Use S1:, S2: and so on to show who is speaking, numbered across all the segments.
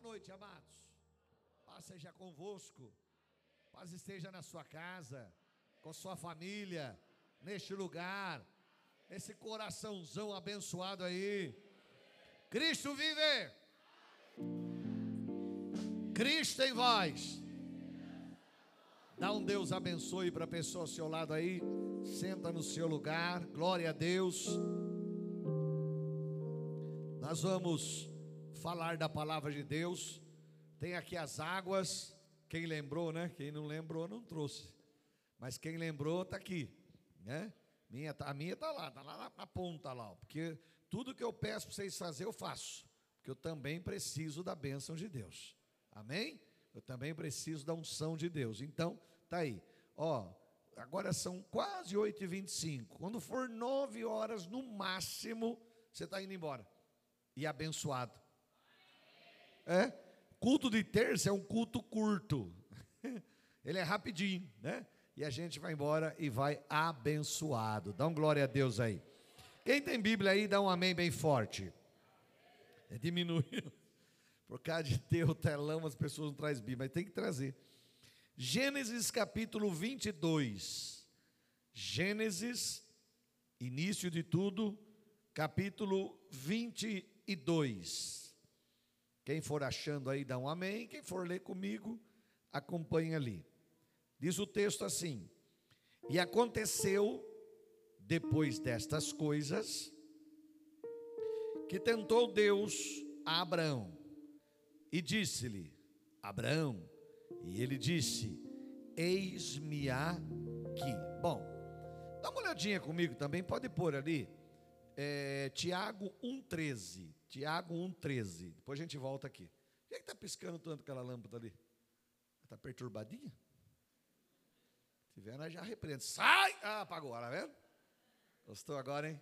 S1: Boa noite, amados. Paz seja convosco. Paz esteja na sua casa, com sua família, neste lugar, esse coraçãozão abençoado aí. Cristo vive. Cristo em vós. Dá um Deus abençoe para a pessoa ao seu lado aí. Senta no seu lugar. Glória a Deus. Nós vamos falar da palavra de Deus. Tem aqui as águas. Quem lembrou, né? Quem não lembrou, não trouxe. Mas quem lembrou, está aqui. Né? Minha, a minha está lá, está lá na, ponta lá. Porque tudo que eu peço para vocês fazer, eu faço. Porque eu também preciso da bênção de Deus. Amém? Eu também preciso da unção de Deus. Então, tá aí. Ó, agora são quase 8h25. Quando for 9 horas no máximo, você está indo embora. E abençoado. É? Culto de terça é um culto curto. Ele é rapidinho, né? E a gente vai embora e vai abençoado. Dá um glória a Deus aí. Quem tem Bíblia aí, dá um amém bem forte. É diminuindo. Por causa de ter o telão, as pessoas não trazem Bíblia, mas tem que trazer. Gênesis capítulo 22. Gênesis, início de tudo, capítulo 22. Quem for achando aí, dá um amém. Quem for ler comigo, acompanha ali. Diz o texto assim: E aconteceu, depois destas coisas, que tentou Deus a Abraão e disse-lhe: Abraão, e ele disse: Eis-me aqui. Bom, dá uma olhadinha comigo também, pode pôr ali, é, Tiago 1,13. Tiago 1,13. Depois a gente volta aqui. Por que está piscando tanto aquela lâmpada ali? Está perturbadinha? Se tiver, nós já repreende. Sai! Ah, apagou, tá vendo? Gostou agora, hein?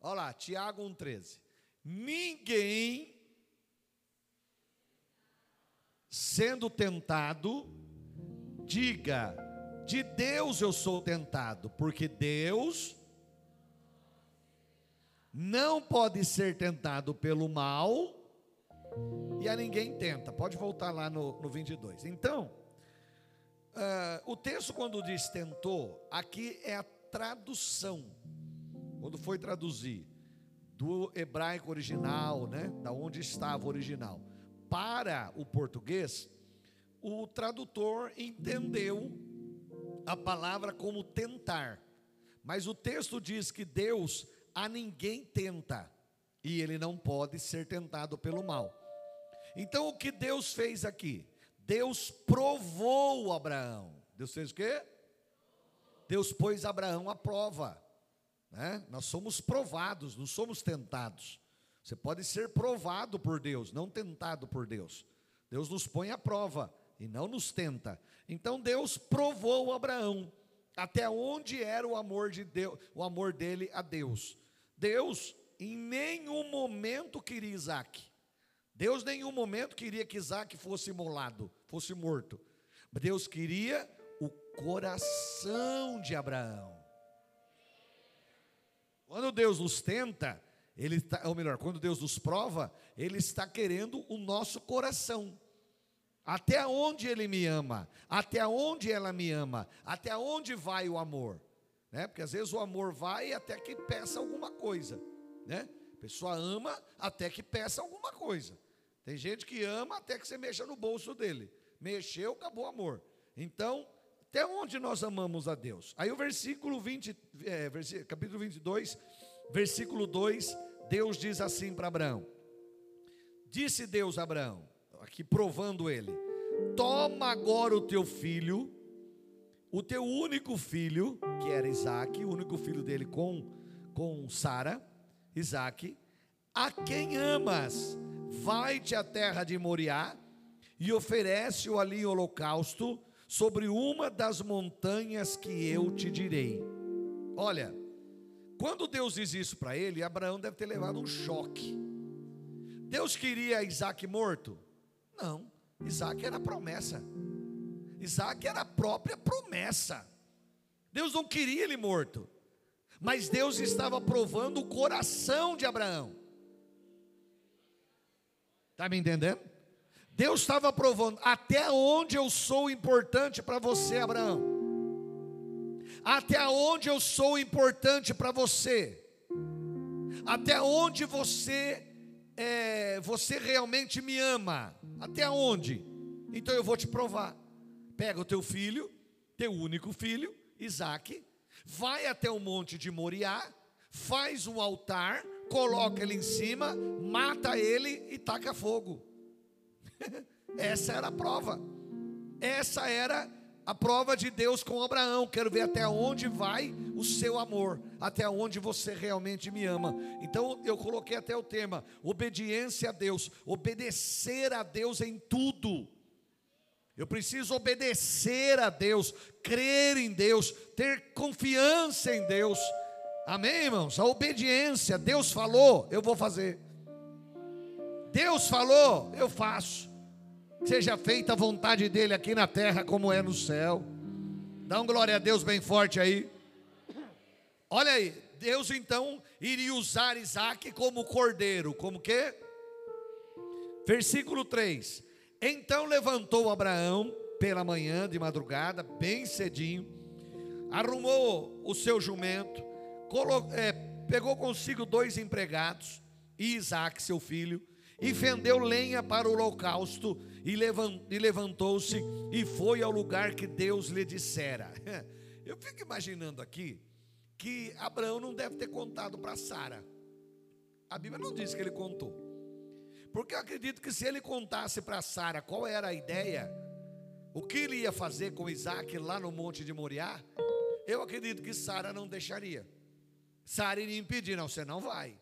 S1: Olha lá, Tiago 1,13. Ninguém sendo tentado, diga: de Deus eu sou tentado, porque Deus não pode ser tentado pelo mal e a ninguém tenta. Pode voltar lá no, no 22. Então, uh, o texto, quando diz tentou, aqui é a tradução. Quando foi traduzir do hebraico original, né, da onde estava o original, para o português, o tradutor entendeu a palavra como tentar. Mas o texto diz que Deus a ninguém tenta, e ele não pode ser tentado pelo mal. Então o que Deus fez aqui? Deus provou Abraão. Deus fez o quê? Deus pôs Abraão à prova. Né? Nós somos provados, não somos tentados. Você pode ser provado por Deus, não tentado por Deus. Deus nos põe à prova e não nos tenta. Então Deus provou Abraão até onde era o amor de Deus, o amor dele a Deus. Deus em nenhum momento queria Isaac. Deus em nenhum momento queria que Isaac fosse imolado, fosse morto. Deus queria o coração de Abraão. Quando Deus nos tenta, ele está, ou melhor, quando Deus nos prova, Ele está querendo o nosso coração. Até onde Ele me ama, até onde ela me ama, até onde vai o amor né? Porque às vezes o amor vai até que peça alguma coisa, né? A pessoa ama até que peça alguma coisa. Tem gente que ama até que você mexa no bolso dele. Mexeu, acabou o amor. Então, até onde nós amamos a Deus? Aí o versículo 20, é, versículo, capítulo 22, versículo 2, Deus diz assim para Abraão: Disse Deus a Abraão, aqui provando ele: Toma agora o teu filho, o teu único filho, que era Isaac, o único filho dele com, com Sara, Isaac, a quem amas, vai-te à terra de Moriá e oferece-o ali em holocausto sobre uma das montanhas que eu te direi. Olha, quando Deus diz isso para ele, Abraão deve ter levado um choque. Deus queria Isaac morto? Não, Isaac era promessa. Isaac era a própria promessa. Deus não queria ele morto, mas Deus estava provando o coração de Abraão. Está me entendendo? Deus estava provando até onde eu sou importante para você, Abraão. Até onde eu sou importante para você. Até onde você é, você realmente me ama. Até onde? Então eu vou te provar. Pega o teu filho, teu único filho, Isaac, vai até o monte de Moriá, faz um altar, coloca ele em cima, mata ele e taca fogo. Essa era a prova. Essa era a prova de Deus com Abraão. Quero ver até onde vai o seu amor, até onde você realmente me ama. Então eu coloquei até o tema: obediência a Deus, obedecer a Deus em tudo. Eu preciso obedecer a Deus, crer em Deus, ter confiança em Deus. Amém, irmãos? A obediência, Deus falou, eu vou fazer. Deus falou, eu faço. Seja feita a vontade dele aqui na terra como é no céu. Dá um glória a Deus bem forte aí. Olha aí, Deus então iria usar Isaac como cordeiro, como que? Versículo 3: Então levantou Abraão pela manhã, de madrugada, bem cedinho, arrumou o seu jumento, é, pegou consigo dois empregados, e Isaac, seu filho, e fendeu lenha para o holocausto, e levantou-se e foi ao lugar que Deus lhe dissera. Eu fico imaginando aqui que Abraão não deve ter contado para Sara. A Bíblia não diz que ele contou. Porque eu acredito que se ele contasse para Sara qual era a ideia, o que ele ia fazer com Isaac lá no monte de Moriá, eu acredito que Sara não deixaria. Sara iria impedir, não, você não vai.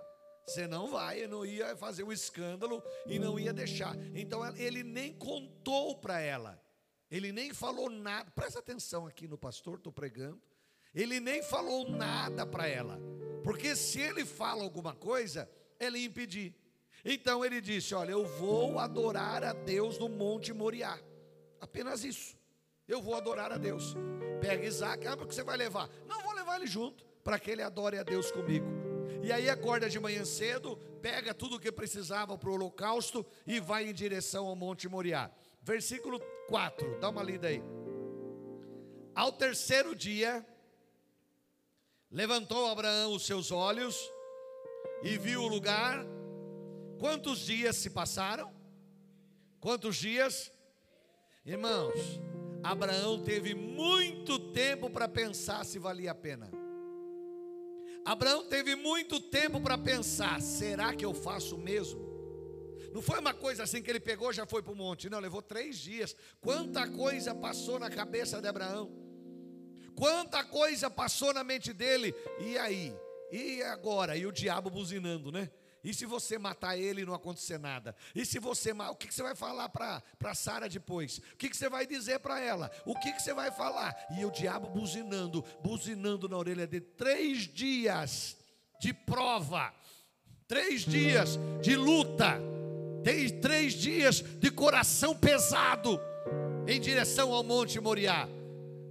S1: Você não vai, eu não ia fazer um escândalo e não ia deixar. Então ele nem contou para ela, ele nem falou nada. Presta atenção aqui no pastor, estou pregando. Ele nem falou nada para ela, porque se ele fala alguma coisa, ela ia impedir. Então ele disse: Olha, eu vou adorar a Deus no Monte Moriá. Apenas isso. Eu vou adorar a Deus. Pega Isaac, ah, porque você vai levar? Não, vou levar ele junto, para que ele adore a Deus comigo. E aí acorda de manhã cedo, pega tudo o que precisava para o holocausto e vai em direção ao Monte Moriá. Versículo 4, dá uma lida aí. Ao terceiro dia, levantou Abraão os seus olhos e viu o lugar. Quantos dias se passaram? Quantos dias? Irmãos, Abraão teve muito tempo para pensar se valia a pena. Abraão teve muito tempo para pensar: será que eu faço mesmo? Não foi uma coisa assim que ele pegou já foi para o monte, não, levou três dias. Quanta coisa passou na cabeça de Abraão, quanta coisa passou na mente dele, e aí? E agora? E o diabo buzinando, né? E se você matar ele e não acontecer nada? E se você o que, que você vai falar para Sara depois? O que, que você vai dizer para ela? O que, que você vai falar? E o diabo buzinando, buzinando na orelha dele. Três dias de prova, três dias de luta, três dias de coração pesado em direção ao Monte Moriá.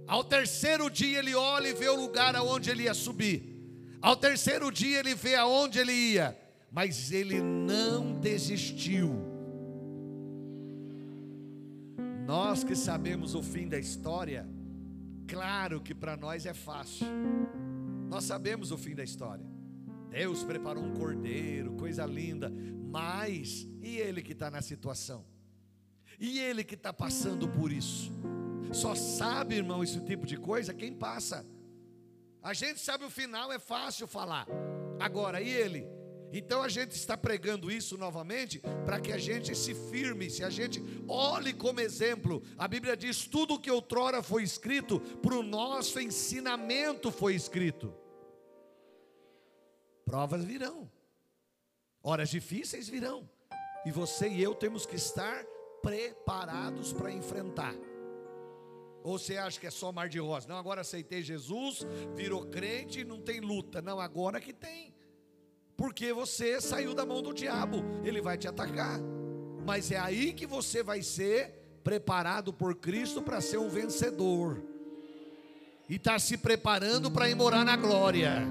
S1: Ao terceiro dia ele olha e vê o lugar aonde ele ia subir. Ao terceiro dia ele vê aonde ele ia mas ele não desistiu. Nós que sabemos o fim da história, claro que para nós é fácil. Nós sabemos o fim da história. Deus preparou um cordeiro, coisa linda, mas e ele que está na situação? E ele que está passando por isso? Só sabe, irmão, esse tipo de coisa quem passa. A gente sabe o final, é fácil falar. Agora, e ele? Então a gente está pregando isso novamente para que a gente se firme, se a gente olhe como exemplo. A Bíblia diz: tudo que outrora foi escrito, para o nosso ensinamento foi escrito. Provas virão, horas difíceis virão, e você e eu temos que estar preparados para enfrentar. Ou você acha que é só mar de rosa? Não, agora aceitei Jesus, virou crente, não tem luta. Não, agora que tem porque você saiu da mão do diabo, ele vai te atacar. Mas é aí que você vai ser preparado por Cristo para ser um vencedor. E está se preparando para ir morar na glória.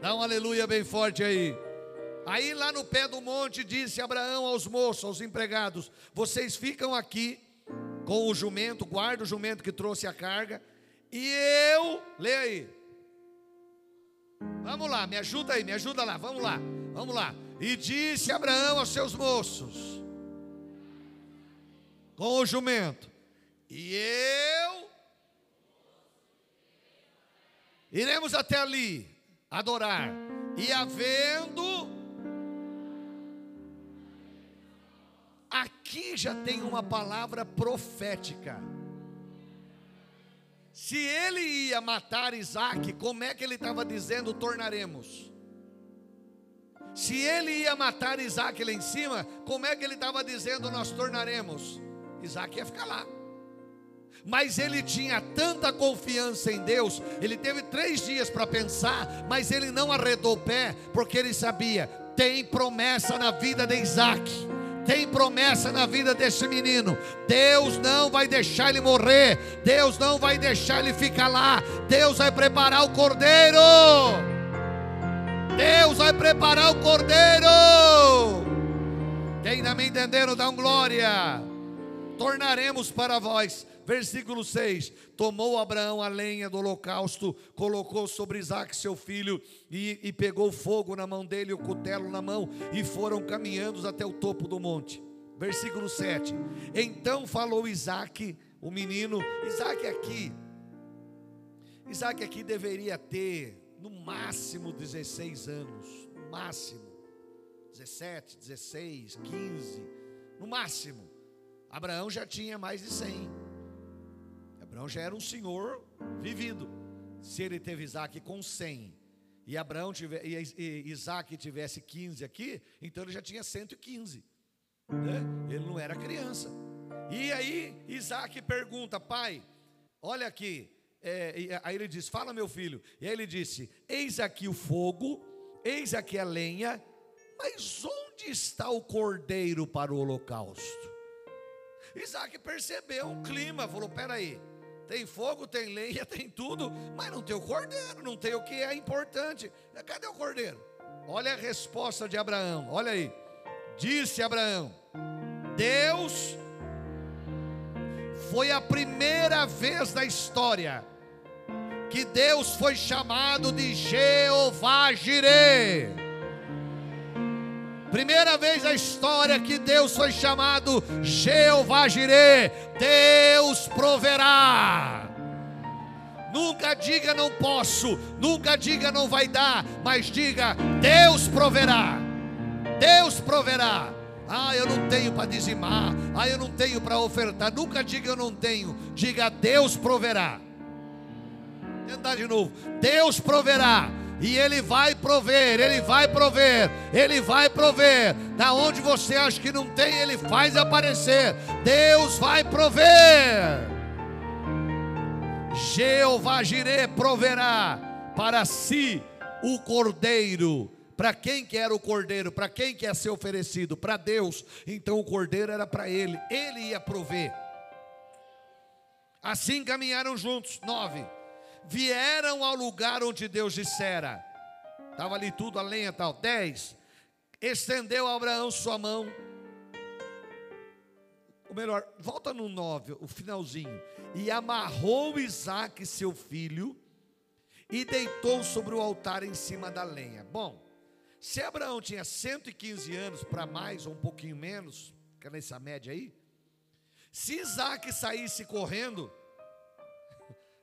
S1: Dá um aleluia bem forte aí. Aí lá no pé do monte disse Abraão aos moços, aos empregados: Vocês ficam aqui com o jumento, guarda o jumento que trouxe a carga, e eu, leia aí. Vamos lá, me ajuda aí, me ajuda lá, vamos lá, vamos lá. E disse Abraão aos seus moços, com o jumento, e eu iremos até ali adorar, e havendo Aqui já tem uma palavra profética. Se ele ia matar Isaac, como é que ele estava dizendo tornaremos? Se ele ia matar Isaac lá em cima, como é que ele estava dizendo nós tornaremos? Isaac ia ficar lá. Mas ele tinha tanta confiança em Deus, ele teve três dias para pensar, mas ele não arredou o pé, porque ele sabia: tem promessa na vida de Isaac tem promessa na vida desse menino. Deus não vai deixar ele morrer. Deus não vai deixar ele ficar lá. Deus vai preparar o cordeiro. Deus vai preparar o cordeiro. Quem está me entendendo, dá um glória. Tornaremos para vós Versículo 6: Tomou Abraão a lenha do holocausto, colocou sobre Isaac seu filho, e, e pegou fogo na mão dele, o cutelo na mão, e foram caminhando até o topo do monte. Versículo 7: Então falou Isaac, o menino, Isaac aqui, Isaac aqui deveria ter no máximo 16 anos, no máximo, 17, 16, 15, no máximo. Abraão já tinha mais de 100. Abraão já era um senhor vivido. Se ele teve Isaac com 100 e Abraão tive, e Isaac tivesse 15 aqui, então ele já tinha 115. Né? Ele não era criança. E aí Isaac pergunta, pai, olha aqui. É, aí ele diz: Fala, meu filho. E aí ele disse: Eis aqui o fogo, eis aqui a lenha, mas onde está o cordeiro para o holocausto? Isaac percebeu o clima, falou: Peraí, tem fogo, tem lenha, tem tudo, mas não tem o cordeiro, não tem o que é importante. Cadê o cordeiro? Olha a resposta de Abraão, olha aí. Disse Abraão: Deus foi a primeira vez na história que Deus foi chamado de Jeová Jireh. Primeira vez na história que Deus foi chamado Jeová Jireh, Deus proverá. Nunca diga não posso, nunca diga não vai dar, mas diga Deus proverá. Deus proverá. Ah, eu não tenho para dizimar. Ah, eu não tenho para ofertar. Nunca diga eu não tenho. Diga Deus proverá. Tentar de novo. Deus proverá e Ele vai prover, Ele vai prover, Ele vai prover. Da onde você acha que não tem, Ele faz aparecer. Deus vai prover. Jeová Jireh proverá para si o cordeiro. Para quem que era o cordeiro? Para quem que ia ser oferecido? Para Deus. Então o cordeiro era para ele. Ele ia prover. Assim caminharam juntos. Nove vieram ao lugar onde Deus dissera. Estava ali tudo, a lenha tal. Dez. Estendeu Abraão sua mão. Ou melhor, volta no nove, o finalzinho. E amarrou Isaac, seu filho, e deitou sobre o altar em cima da lenha. Bom, se Abraão tinha 115 anos para mais ou um pouquinho menos, que é nessa média aí, se Isaac saísse correndo,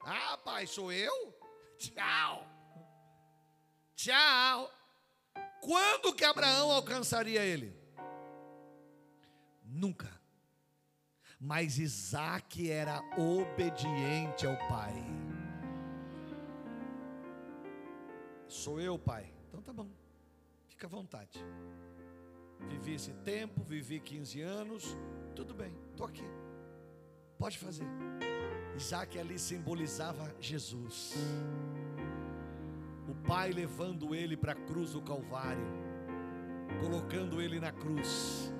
S1: ah, pai, sou eu? Tchau. Tchau. Quando que Abraão alcançaria ele? Nunca. Mas Isaac era obediente ao pai. Sou eu, pai. Então tá bom. Fica à vontade. Vivi esse tempo, vivi 15 anos. Tudo bem, estou aqui. Pode fazer. Isaac ali simbolizava Jesus. O pai levando ele para a cruz do Calvário, colocando ele na cruz.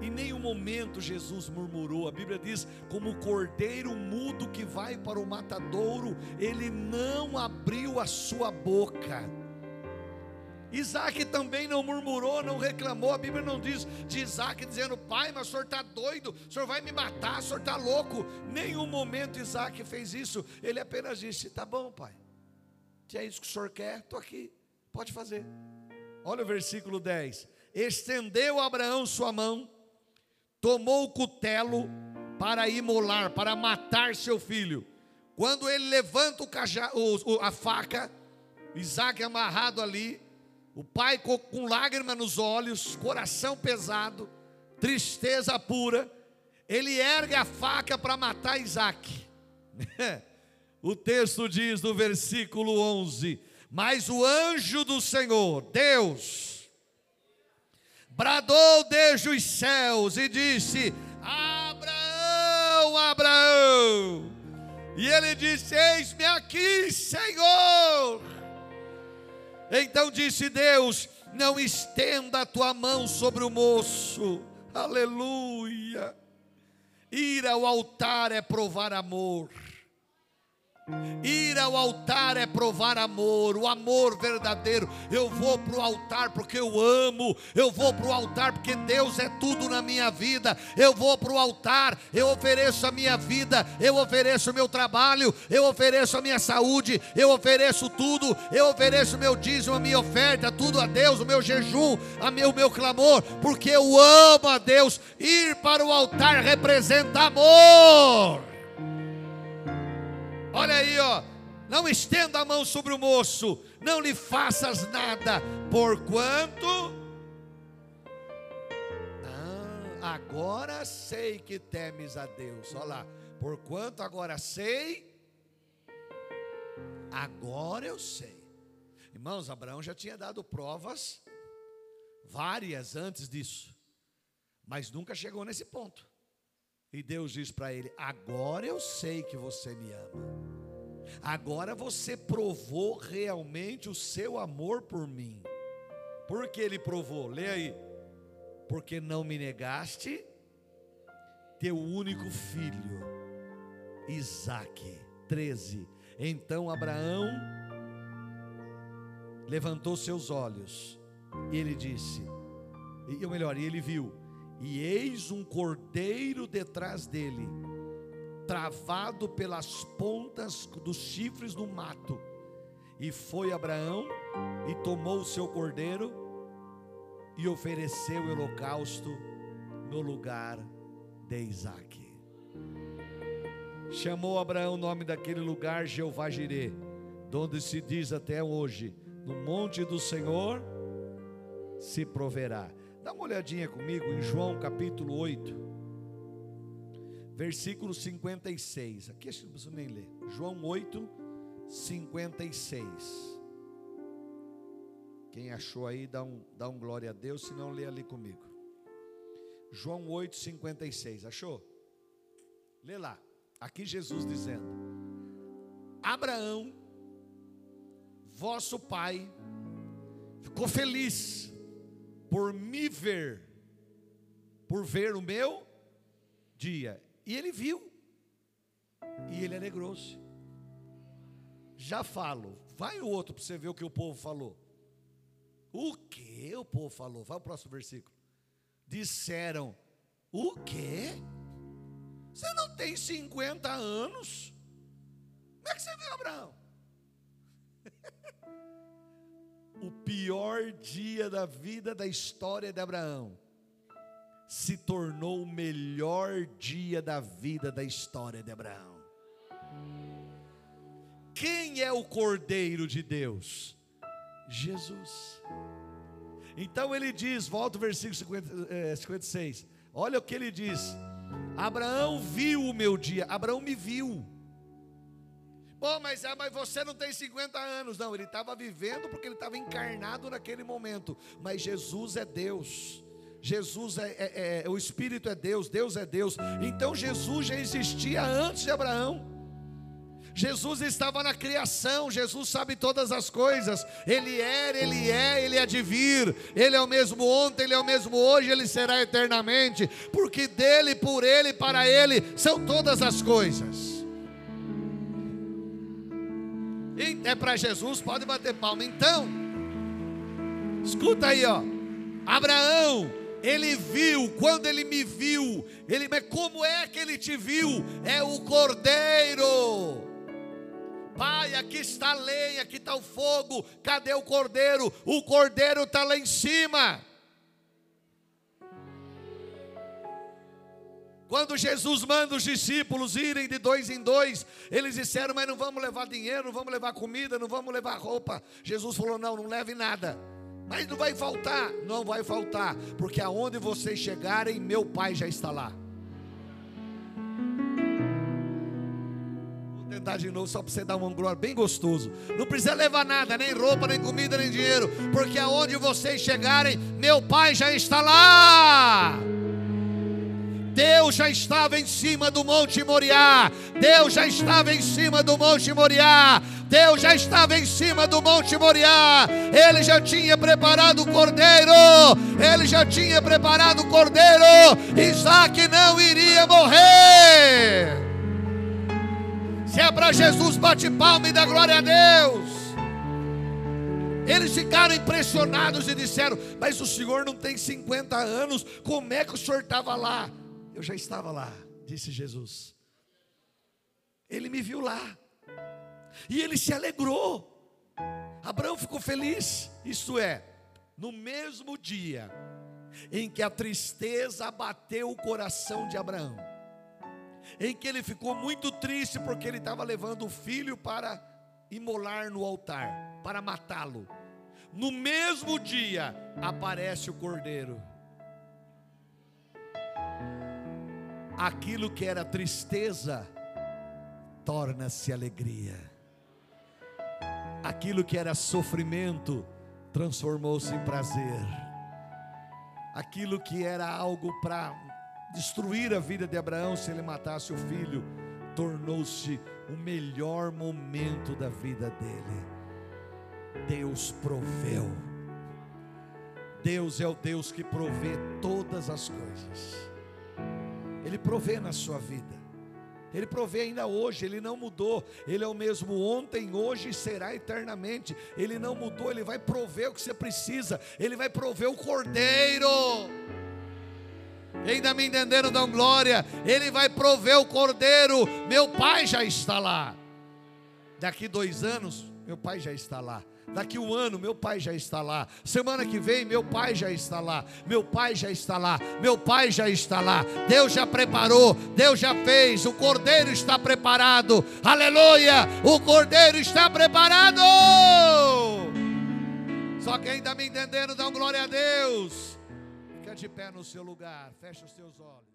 S1: Em nenhum momento Jesus murmurou. A Bíblia diz: como o cordeiro mudo que vai para o matadouro, ele não abriu a sua boca. Isaac também não murmurou, não reclamou. A Bíblia não diz de Isaac dizendo: Pai, mas o senhor está doido, o senhor vai me matar, o senhor está louco. Nenhum momento Isaac fez isso. Ele apenas disse: Tá bom, pai, se é isso que o senhor quer, estou aqui, pode fazer. Olha o versículo 10: Estendeu Abraão sua mão, tomou o cutelo para imolar, para matar seu filho. Quando ele levanta o cajá, o, a faca, Isaac amarrado ali, o pai com, lágrima nos olhos, coração pesado, tristeza pura, ele ergue a faca para matar Isaac. o texto diz no versículo 11: Mas o anjo do Senhor, Deus, bradou desde os céus e disse: Abraão, Abraão. E ele disse: Eis-me aqui, Senhor. Então disse Deus: Não estenda a tua mão sobre o moço. Aleluia. Ir ao altar é provar amor. Ir ao altar é provar amor, o amor verdadeiro. Eu vou para o altar porque eu amo, eu vou para o altar porque Deus é tudo na minha vida. Eu vou para o altar, eu ofereço a minha vida, eu ofereço o meu trabalho, eu ofereço a minha saúde, eu ofereço tudo, eu ofereço o meu dízimo, a minha oferta, tudo a Deus, o meu jejum, meu, o meu clamor, porque eu amo a Deus. Ir para o altar representa amor. Olha aí, ó. Não estenda a mão sobre o moço, não lhe faças nada, porquanto. Ah, agora sei que temes a Deus. Olha lá, porquanto agora sei. Agora eu sei. Irmãos, Abraão já tinha dado provas várias antes disso, mas nunca chegou nesse ponto. E Deus diz para ele: Agora eu sei que você me ama. Agora você provou realmente o seu amor por mim. Por que ele provou? Lê aí. Porque não me negaste teu único filho, Isaque. 13. Então Abraão levantou seus olhos e ele disse, e melhor, ele viu e eis um cordeiro detrás dele, travado pelas pontas dos chifres do mato. E foi Abraão e tomou o seu cordeiro e ofereceu o holocausto no lugar de Isaac. Chamou Abraão o nome daquele lugar Jeová Jirê, onde se diz até hoje: no monte do Senhor se proverá. Dá uma olhadinha comigo em João capítulo 8, versículo 56. Aqui acho que não preciso nem ler. João 8, 56. Quem achou aí, dá um, dá um glória a Deus, se não lê ali comigo. João 8, 56. Achou? Lê lá. Aqui Jesus dizendo: Abraão, vosso pai, ficou feliz por me ver, por ver o meu dia. E ele viu, e ele alegrou-se. Já falo, vai o outro para você ver o que o povo falou. O que o povo falou? Vai o próximo versículo. Disseram: O que? Você não tem 50 anos? Como é que você viu Abraão? o pior dia da vida da história de Abraão se tornou o melhor dia da vida da história de Abraão. Quem é o Cordeiro de Deus? Jesus. Então ele diz, volta o versículo 50, é, 56. Olha o que ele diz: Abraão viu o meu dia, Abraão me viu. Pô, mas, ah, mas você não tem 50 anos. Não, ele estava vivendo porque ele estava encarnado naquele momento. Mas Jesus é Deus. Jesus é, é, é, o Espírito é Deus, Deus é Deus. Então Jesus já existia antes de Abraão. Jesus estava na criação, Jesus sabe todas as coisas. Ele era, ele é, ele é de vir. Ele é o mesmo ontem, ele é o mesmo hoje, ele será eternamente, porque dele, por ele, para ele são todas as coisas. É para Jesus, pode bater palma. Então, Escuta aí, ó. Abraão, ele viu, quando ele me viu, ele, mas como é que ele te viu? É o cordeiro. Pai, aqui está a lenha, aqui está o fogo, cadê o cordeiro? O cordeiro está lá em cima. Quando Jesus manda os discípulos irem de dois em dois, eles disseram: Mas não vamos levar dinheiro, não vamos levar comida, não vamos levar roupa. Jesus falou: Não, não leve nada. Mas não vai faltar, não vai faltar, porque aonde vocês chegarem, meu Pai já está lá. Vou tentar de novo, só para você dar um glória bem gostoso. Não precisa levar nada, nem roupa, nem comida, nem dinheiro, porque aonde vocês chegarem, meu Pai já está lá. Deus já estava em cima do Monte Moriá. Deus já estava em cima do Monte Moriá. Deus já estava em cima do Monte Moriá. Ele já tinha preparado o cordeiro. Ele já tinha preparado o cordeiro. Isaac não iria morrer. Se é para Jesus, bate palma e dá glória a Deus. Eles ficaram impressionados e disseram: Mas o senhor não tem 50 anos, como é que o senhor estava lá? Eu já estava lá, disse Jesus. Ele me viu lá. E ele se alegrou. Abraão ficou feliz. Isto é, no mesmo dia em que a tristeza abateu o coração de Abraão, em que ele ficou muito triste porque ele estava levando o filho para imolar no altar, para matá-lo. No mesmo dia aparece o cordeiro. aquilo que era tristeza torna-se alegria. Aquilo que era sofrimento transformou-se em prazer. Aquilo que era algo para destruir a vida de Abraão se ele matasse o filho, tornou-se o melhor momento da vida dele. Deus proveu. Deus é o Deus que provê todas as coisas. Ele provê na sua vida. Ele provê ainda hoje, ele não mudou. Ele é o mesmo ontem, hoje e será eternamente. Ele não mudou, ele vai prover o que você precisa. Ele vai prover o cordeiro. Ainda me entenderam, dão glória. Ele vai prover o cordeiro. Meu pai já está lá. Daqui dois anos, meu pai já está lá. Daqui um ano, meu pai já está lá. Semana que vem, meu pai já está lá. Meu pai já está lá. Meu pai já está lá. Deus já preparou. Deus já fez. O cordeiro está preparado. Aleluia! O cordeiro está preparado. Só quem está me entendendo, dá glória a Deus. Fica de pé no seu lugar. Fecha os teus olhos.